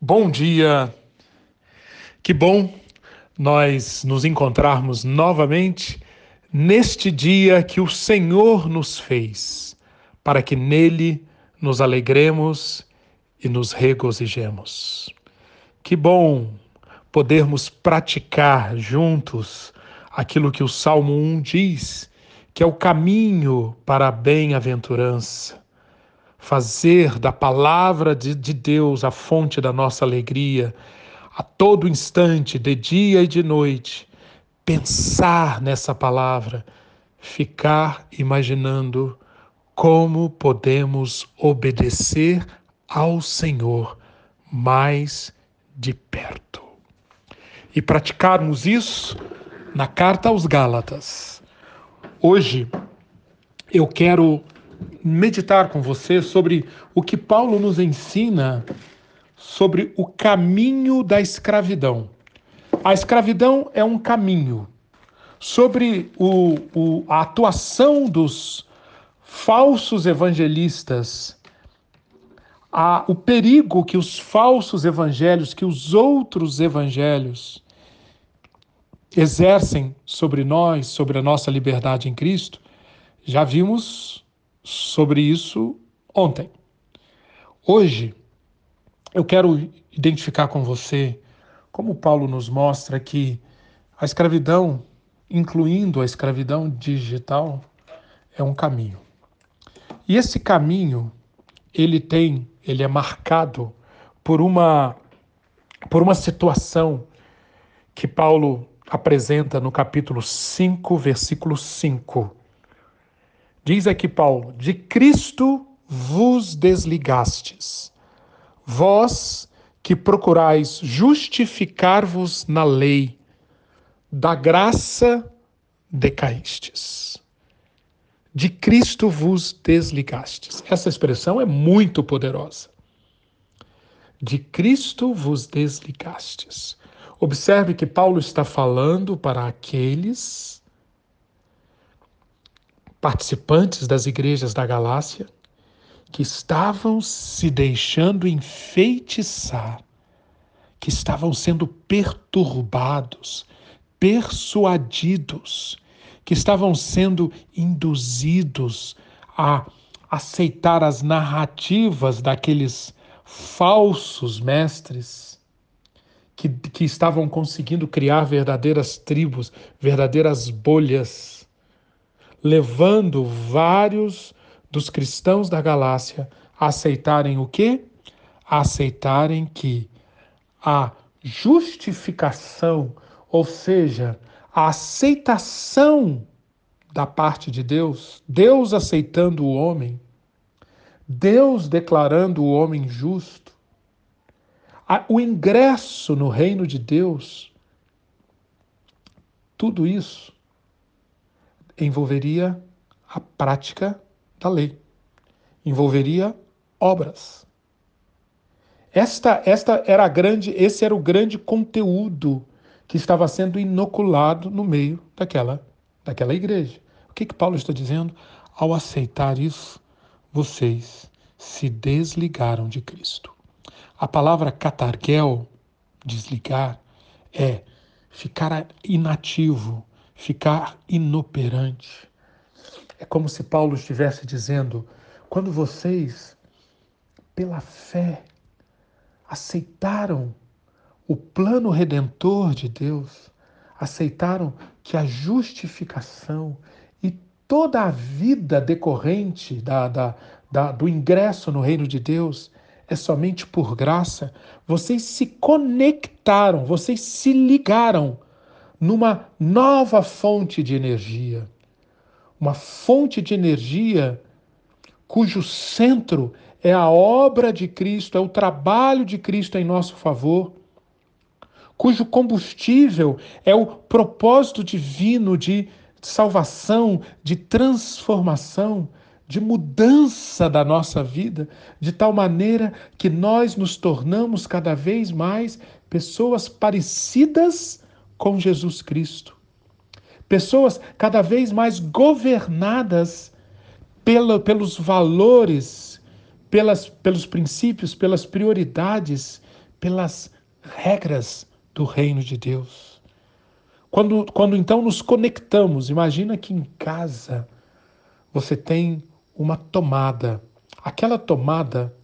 Bom dia. Que bom nós nos encontrarmos novamente neste dia que o Senhor nos fez, para que nele nos alegremos e nos regozijemos. Que bom podermos praticar juntos aquilo que o Salmo 1 diz, que é o caminho para a bem-aventurança fazer da palavra de, de Deus a fonte da nossa alegria, a todo instante, de dia e de noite, pensar nessa palavra, ficar imaginando como podemos obedecer ao Senhor mais de perto. E praticarmos isso na carta aos Gálatas. Hoje eu quero meditar com você sobre o que Paulo nos ensina sobre o caminho da escravidão. A escravidão é um caminho. Sobre o, o, a atuação dos falsos evangelistas, a, o perigo que os falsos evangelhos, que os outros evangelhos exercem sobre nós, sobre a nossa liberdade em Cristo, já vimos sobre isso ontem. Hoje, eu quero identificar com você como Paulo nos mostra que a escravidão, incluindo a escravidão digital, é um caminho. E esse caminho, ele tem, ele é marcado por uma por uma situação que Paulo apresenta no capítulo 5, versículo 5. Diz aqui Paulo: De Cristo vos desligastes, vós que procurais justificar-vos na lei, da graça decaístes. De Cristo vos desligastes. Essa expressão é muito poderosa. De Cristo vos desligastes. Observe que Paulo está falando para aqueles participantes das igrejas da Galácia que estavam se deixando enfeitiçar, que estavam sendo perturbados, persuadidos, que estavam sendo induzidos a aceitar as narrativas daqueles falsos mestres que, que estavam conseguindo criar verdadeiras tribos, verdadeiras bolhas levando vários dos cristãos da Galácia a aceitarem o quê? A aceitarem que a justificação, ou seja, a aceitação da parte de Deus, Deus aceitando o homem, Deus declarando o homem justo, o ingresso no reino de Deus, tudo isso envolveria a prática da lei, envolveria obras. Esta, esta era a grande, esse era o grande conteúdo que estava sendo inoculado no meio daquela, daquela igreja. O que, que Paulo está dizendo? Ao aceitar isso, vocês se desligaram de Cristo. A palavra catarquel, desligar, é ficar inativo, ficar inoperante. É como se Paulo estivesse dizendo: quando vocês, pela fé, aceitaram o plano redentor de Deus, aceitaram que a justificação e toda a vida decorrente da, da, da, do ingresso no reino de Deus é somente por graça, vocês se conectaram, vocês se ligaram numa nova fonte de energia. Uma fonte de energia cujo centro é a obra de Cristo, é o trabalho de Cristo em nosso favor, cujo combustível é o propósito divino de salvação, de transformação, de mudança da nossa vida, de tal maneira que nós nos tornamos cada vez mais pessoas parecidas com Jesus Cristo. Pessoas cada vez mais governadas pela, pelos valores, pelas, pelos princípios, pelas prioridades, pelas regras do reino de Deus. Quando, quando então nos conectamos, imagina que em casa você tem uma tomada. Aquela tomada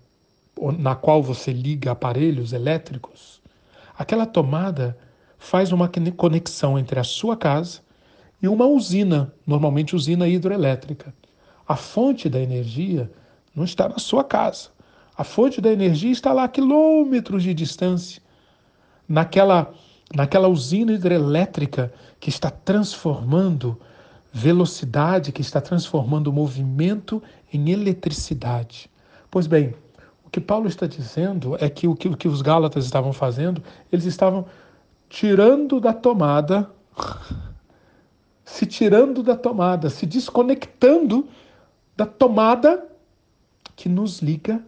na qual você liga aparelhos elétricos, aquela tomada faz uma conexão entre a sua casa e uma usina, normalmente usina hidroelétrica. A fonte da energia não está na sua casa. A fonte da energia está lá a quilômetros de distância, naquela, naquela usina hidrelétrica que está transformando velocidade, que está transformando movimento em eletricidade. Pois bem, o que Paulo está dizendo é que o que, o que os Gálatas estavam fazendo, eles estavam tirando da tomada, se tirando da tomada, se desconectando da tomada que nos liga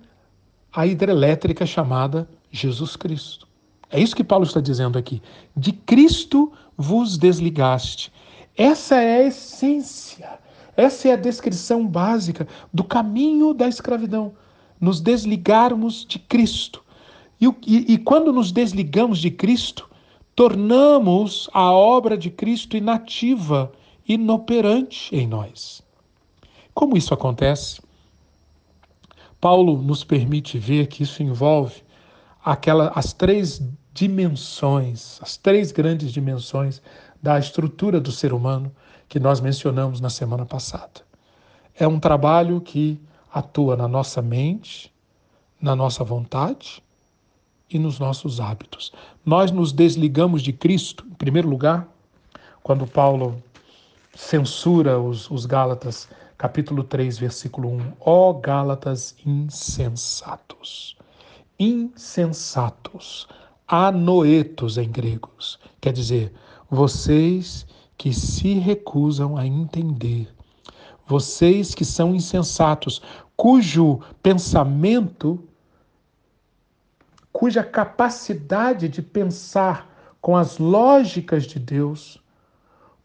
à hidrelétrica chamada Jesus Cristo. É isso que Paulo está dizendo aqui. De Cristo vos desligaste. Essa é a essência, essa é a descrição básica do caminho da escravidão. Nos desligarmos de Cristo. E, e, e quando nos desligamos de Cristo, tornamos a obra de Cristo inativa, inoperante em nós. Como isso acontece? Paulo nos permite ver que isso envolve aquela, as três dimensões, as três grandes dimensões da estrutura do ser humano que nós mencionamos na semana passada. É um trabalho que atua na nossa mente, na nossa vontade e nos nossos hábitos. Nós nos desligamos de Cristo, em primeiro lugar, quando Paulo censura os, os Gálatas capítulo 3, versículo 1. Ó oh, Gálatas insensatos. Insensatos. Anoetos em gregos. Quer dizer, vocês que se recusam a entender. Vocês que são insensatos, cujo pensamento, cuja capacidade de pensar com as lógicas de Deus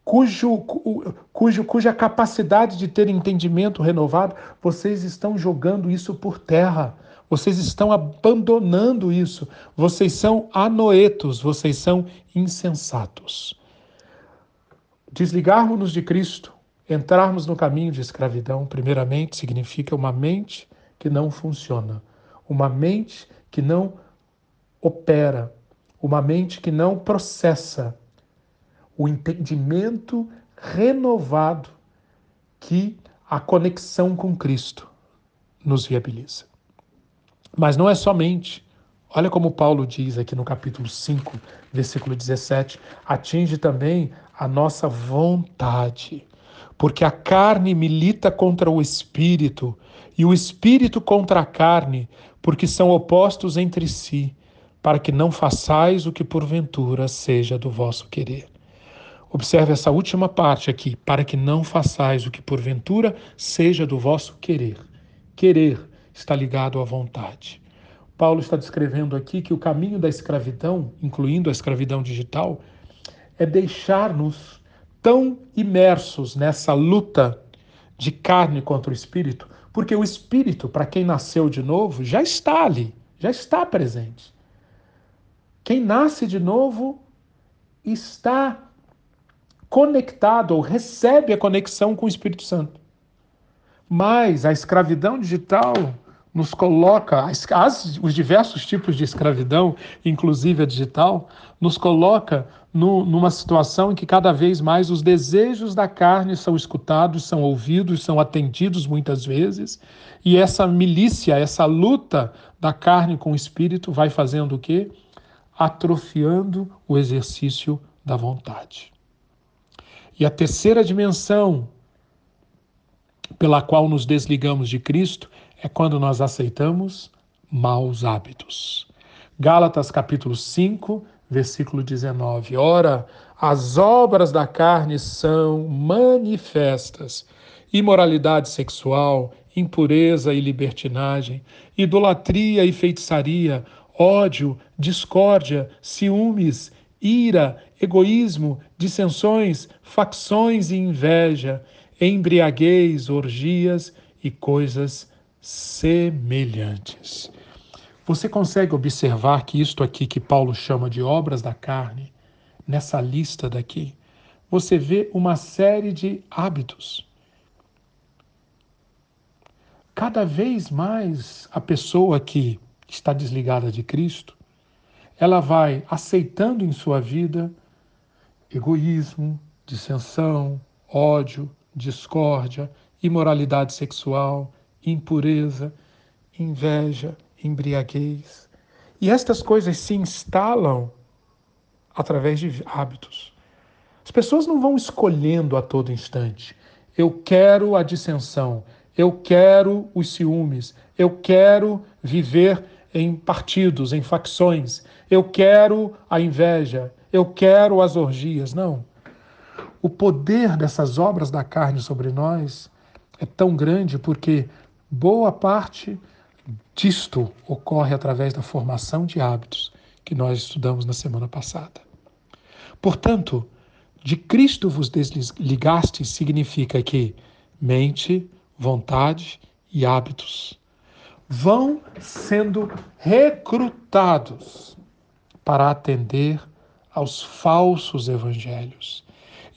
cujo, cujo, cuja capacidade de ter entendimento renovado, vocês estão jogando isso por terra. Vocês estão abandonando isso. Vocês são anoetos, vocês são insensatos. Desligarmos-nos de Cristo, entrarmos no caminho de escravidão, primeiramente, significa uma mente que não funciona, uma mente que não opera, uma mente que não processa, o entendimento renovado que a conexão com Cristo nos viabiliza. Mas não é somente. Olha como Paulo diz aqui no capítulo 5, versículo 17: atinge também a nossa vontade, porque a carne milita contra o espírito e o espírito contra a carne, porque são opostos entre si, para que não façais o que porventura seja do vosso querer. Observe essa última parte aqui, para que não façais o que porventura seja do vosso querer. Querer está ligado à vontade. Paulo está descrevendo aqui que o caminho da escravidão, incluindo a escravidão digital, é deixar-nos tão imersos nessa luta de carne contra o espírito, porque o espírito, para quem nasceu de novo, já está ali, já está presente. Quem nasce de novo está conectado ou recebe a conexão com o Espírito Santo. Mas a escravidão digital nos coloca, as, os diversos tipos de escravidão, inclusive a digital, nos coloca no, numa situação em que cada vez mais os desejos da carne são escutados, são ouvidos, são atendidos muitas vezes, e essa milícia, essa luta da carne com o espírito vai fazendo o quê? Atrofiando o exercício da vontade. E a terceira dimensão pela qual nos desligamos de Cristo é quando nós aceitamos maus hábitos. Gálatas capítulo 5, versículo 19. Ora, as obras da carne são manifestas: imoralidade sexual, impureza e libertinagem, idolatria e feitiçaria, ódio, discórdia, ciúmes, ira, egoísmo, dissensões, facções e inveja, embriaguez, orgias e coisas semelhantes. Você consegue observar que isto aqui que Paulo chama de obras da carne, nessa lista daqui, você vê uma série de hábitos. Cada vez mais a pessoa que está desligada de Cristo, ela vai aceitando em sua vida egoísmo, dissensão, ódio, discórdia, imoralidade sexual, impureza, inveja, embriaguez. E estas coisas se instalam através de hábitos. As pessoas não vão escolhendo a todo instante. Eu quero a dissensão, eu quero os ciúmes, eu quero viver em partidos, em facções, eu quero a inveja, eu quero as orgias. Não. O poder dessas obras da carne sobre nós é tão grande porque boa parte disto ocorre através da formação de hábitos que nós estudamos na semana passada. Portanto, de Cristo vos desligastes significa que mente, vontade e hábitos vão sendo recrutados para atender aos falsos evangelhos.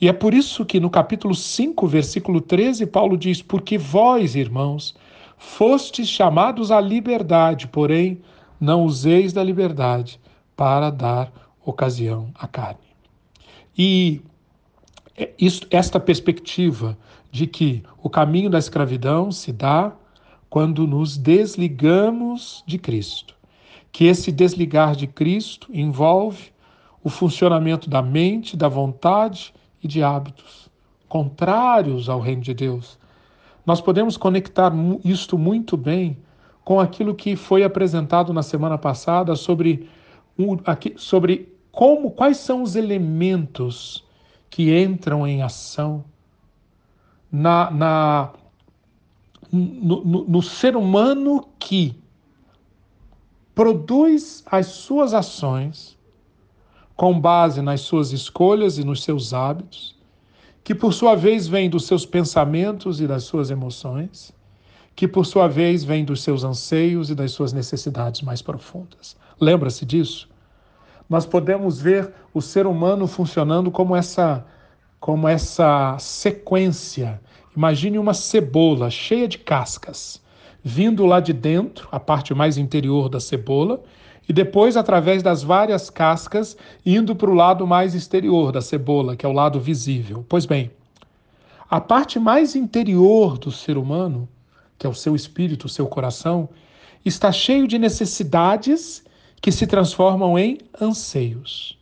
E é por isso que no capítulo 5, versículo 13, Paulo diz: Porque vós, irmãos, fostes chamados à liberdade, porém não useis da liberdade para dar ocasião à carne. E esta perspectiva de que o caminho da escravidão se dá quando nos desligamos de Cristo. Que esse desligar de Cristo envolve o funcionamento da mente, da vontade e de hábitos contrários ao reino de Deus. Nós podemos conectar isto muito bem com aquilo que foi apresentado na semana passada sobre, sobre como quais são os elementos que entram em ação na, na no, no, no ser humano que produz as suas ações com base nas suas escolhas e nos seus hábitos, que por sua vez vem dos seus pensamentos e das suas emoções, que por sua vez vem dos seus anseios e das suas necessidades mais profundas. Lembra-se disso? Nós podemos ver o ser humano funcionando como essa como essa sequência Imagine uma cebola cheia de cascas, vindo lá de dentro, a parte mais interior da cebola, e depois, através das várias cascas, indo para o lado mais exterior da cebola, que é o lado visível. Pois bem, a parte mais interior do ser humano, que é o seu espírito, o seu coração, está cheio de necessidades que se transformam em anseios.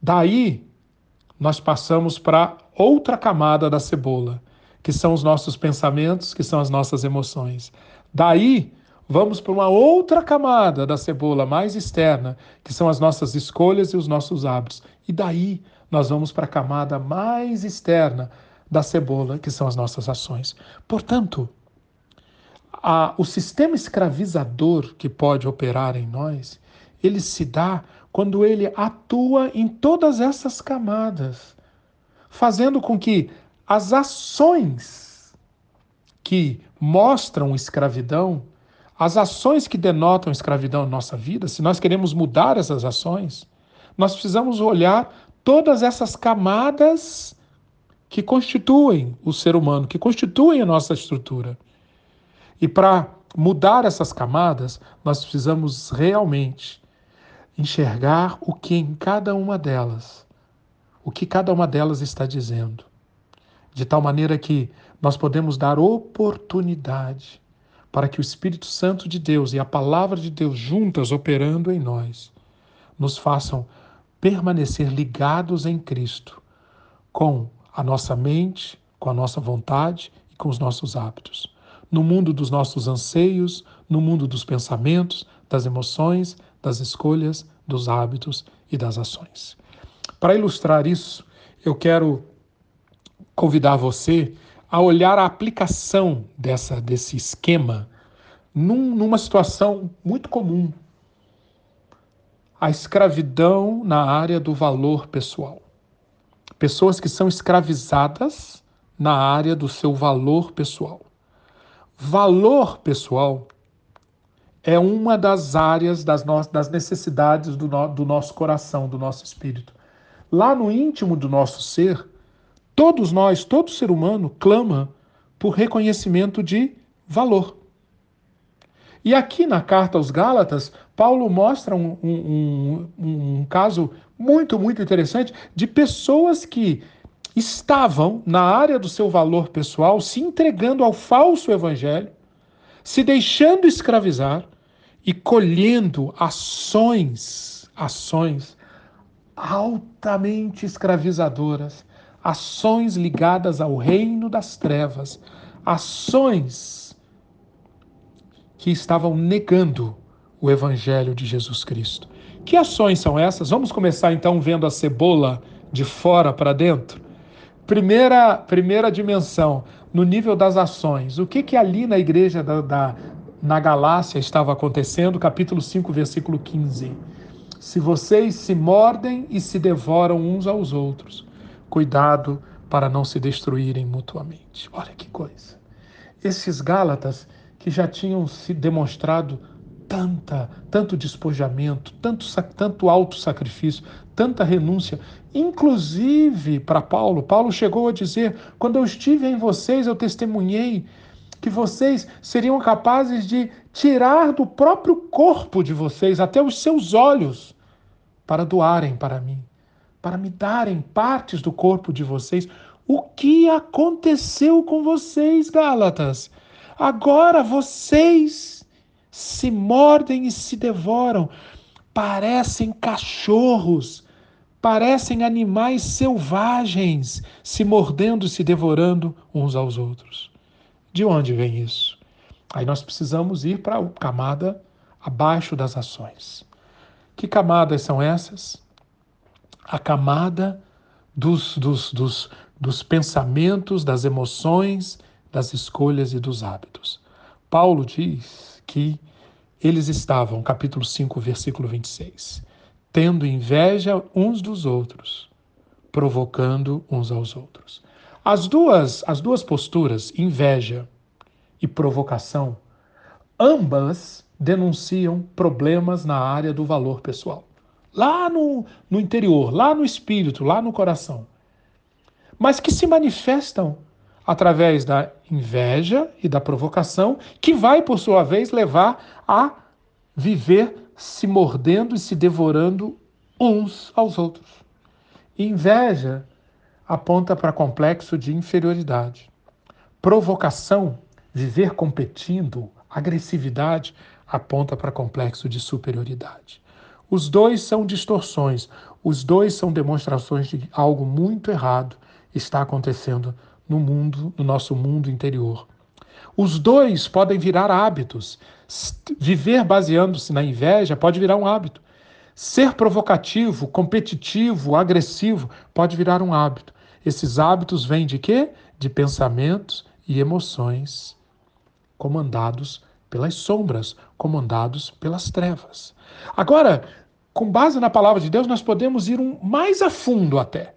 Daí, nós passamos para outra camada da cebola, que são os nossos pensamentos, que são as nossas emoções. Daí, vamos para uma outra camada da cebola mais externa, que são as nossas escolhas e os nossos hábitos. E daí, nós vamos para a camada mais externa da cebola, que são as nossas ações. Portanto, a, o sistema escravizador que pode operar em nós, ele se dá quando ele atua em todas essas camadas, fazendo com que as ações que mostram escravidão, as ações que denotam escravidão na nossa vida, se nós queremos mudar essas ações, nós precisamos olhar todas essas camadas que constituem o ser humano, que constituem a nossa estrutura. E para mudar essas camadas, nós precisamos realmente enxergar o que em cada uma delas, o que cada uma delas está dizendo de tal maneira que nós podemos dar oportunidade para que o Espírito Santo de Deus e a palavra de Deus juntas operando em nós nos façam permanecer ligados em Cristo com a nossa mente, com a nossa vontade e com os nossos hábitos. No mundo dos nossos anseios, no mundo dos pensamentos, das emoções, das escolhas, dos hábitos e das ações. Para ilustrar isso, eu quero convidar você a olhar a aplicação dessa, desse esquema num, numa situação muito comum. A escravidão na área do valor pessoal. Pessoas que são escravizadas na área do seu valor pessoal. Valor pessoal é uma das áreas das, no das necessidades do, no do nosso coração, do nosso espírito. Lá no íntimo do nosso ser, todos nós, todo ser humano, clama por reconhecimento de valor. E aqui na carta aos Gálatas, Paulo mostra um, um, um, um caso muito, muito interessante de pessoas que estavam na área do seu valor pessoal se entregando ao falso evangelho, se deixando escravizar e colhendo ações, ações altamente escravizadoras, ações ligadas ao reino das trevas, ações que estavam negando o evangelho de Jesus Cristo. Que ações são essas? Vamos começar então vendo a cebola de fora para dentro. Primeira, primeira dimensão, no nível das ações. O que, que ali na igreja da, da, na Galácia estava acontecendo? Capítulo 5, versículo 15. Se vocês se mordem e se devoram uns aos outros, cuidado para não se destruírem mutuamente. Olha que coisa. Esses Gálatas que já tinham se demonstrado tanta, tanto despojamento, tanto, tanto alto sacrifício, tanta renúncia, inclusive para Paulo. Paulo chegou a dizer: quando eu estive em vocês, eu testemunhei que vocês seriam capazes de tirar do próprio corpo de vocês até os seus olhos para doarem para mim, para me darem partes do corpo de vocês. O que aconteceu com vocês, Gálatas? Agora vocês se mordem e se devoram, parecem cachorros, parecem animais selvagens, se mordendo e se devorando uns aos outros. De onde vem isso? Aí nós precisamos ir para a camada abaixo das ações. Que camadas são essas? A camada dos, dos, dos, dos pensamentos, das emoções, das escolhas e dos hábitos. Paulo diz que eles estavam, capítulo 5, versículo 26, tendo inveja uns dos outros, provocando uns aos outros. As duas, as duas posturas, inveja e provocação, ambas denunciam problemas na área do valor pessoal. Lá no, no interior, lá no espírito, lá no coração. Mas que se manifestam através da inveja e da provocação, que vai, por sua vez, levar a viver se mordendo e se devorando uns aos outros. Inveja aponta para complexo de inferioridade. Provocação, viver competindo, agressividade, aponta para complexo de superioridade. Os dois são distorções, os dois são demonstrações de algo muito errado está acontecendo no mundo, no nosso mundo interior. Os dois podem virar hábitos. Viver baseando-se na inveja pode virar um hábito. Ser provocativo, competitivo, agressivo pode virar um hábito. Esses hábitos vêm de quê? De pensamentos e emoções comandados pelas sombras, comandados pelas trevas. Agora, com base na palavra de Deus, nós podemos ir um mais a fundo até.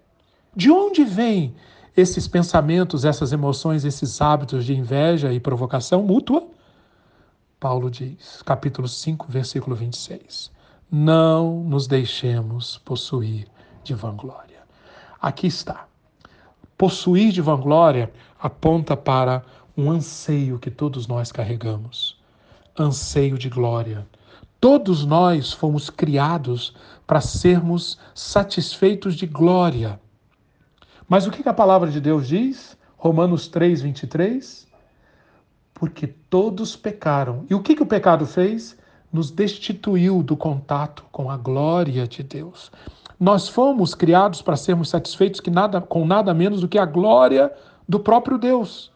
De onde vem esses pensamentos, essas emoções, esses hábitos de inveja e provocação mútua? Paulo diz, capítulo 5, versículo 26. Não nos deixemos possuir de vanglória. Aqui está. Possuir de vanglória aponta para um anseio que todos nós carregamos anseio de glória. Todos nós fomos criados para sermos satisfeitos de glória. Mas o que a palavra de Deus diz? Romanos 3, 23. Porque todos pecaram. E o que, o pecado fez? Nos destituiu do contato com a glória de Deus. Nós fomos criados para sermos satisfeitos nada, com nada menos do que a glória do próprio Deus.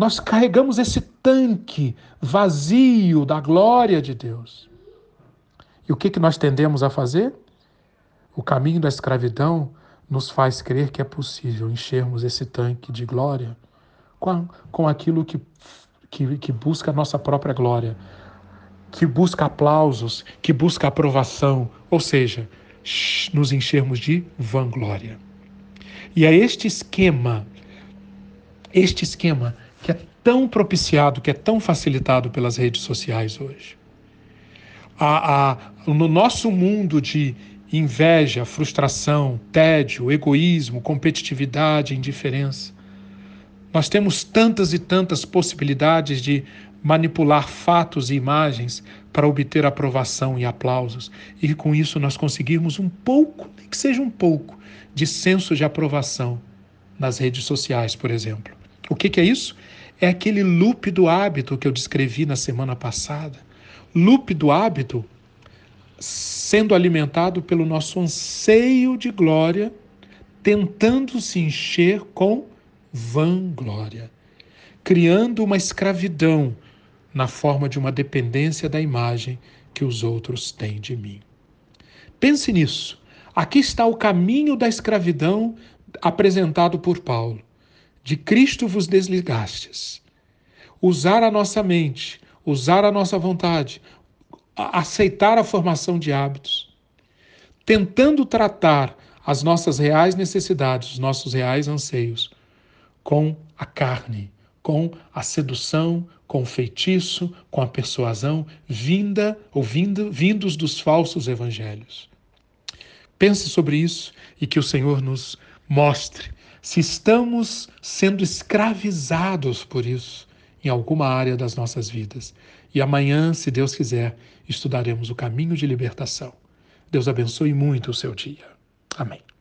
Nós carregamos esse tanque vazio da glória de Deus. E o que, que nós tendemos a fazer? O caminho da escravidão nos faz crer que é possível enchermos esse tanque de glória com, com aquilo que, que, que busca a nossa própria glória, que busca aplausos, que busca aprovação, ou seja, nos enchermos de vanglória. E é este esquema, este esquema que é tão propiciado, que é tão facilitado pelas redes sociais hoje. A, a, no nosso mundo de inveja, frustração, tédio, egoísmo, competitividade, indiferença, nós temos tantas e tantas possibilidades de manipular fatos e imagens para obter aprovação e aplausos, e com isso nós conseguirmos um pouco, nem que seja um pouco, de senso de aprovação nas redes sociais, por exemplo. O que, que é isso? É aquele loop do hábito que eu descrevi na semana passada. Loop do hábito sendo alimentado pelo nosso anseio de glória, tentando se encher com vanglória, criando uma escravidão na forma de uma dependência da imagem que os outros têm de mim. Pense nisso. Aqui está o caminho da escravidão apresentado por Paulo. De Cristo vos desligastes. Usar a nossa mente, usar a nossa vontade, aceitar a formação de hábitos, tentando tratar as nossas reais necessidades, os nossos reais anseios, com a carne, com a sedução, com o feitiço, com a persuasão vinda ou vindo, vindos dos falsos evangelhos. Pense sobre isso e que o Senhor nos mostre se estamos sendo escravizados por isso em alguma área das nossas vidas. E amanhã, se Deus quiser, estudaremos o caminho de libertação. Deus abençoe muito o seu dia. Amém.